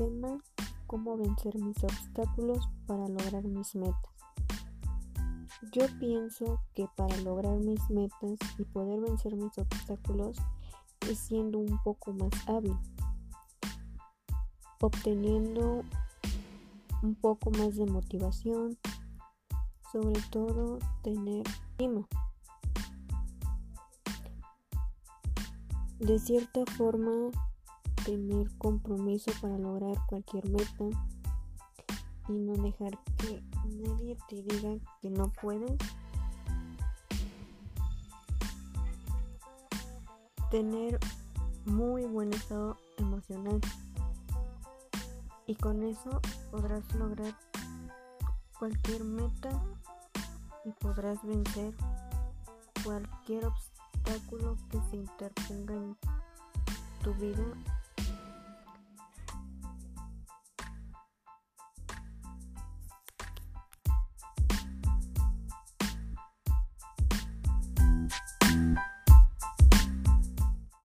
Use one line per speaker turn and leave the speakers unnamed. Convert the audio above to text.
tema cómo vencer mis obstáculos para lograr mis metas. Yo pienso que para lograr mis metas y poder vencer mis obstáculos es siendo un poco más hábil, obteniendo un poco más de motivación, sobre todo tener clima. De cierta forma, tener compromiso para lograr cualquier meta y no dejar que nadie te diga que no puedes. Tener muy buen estado emocional y con eso podrás lograr cualquier meta y podrás vencer cualquier obstáculo que se interponga en tu vida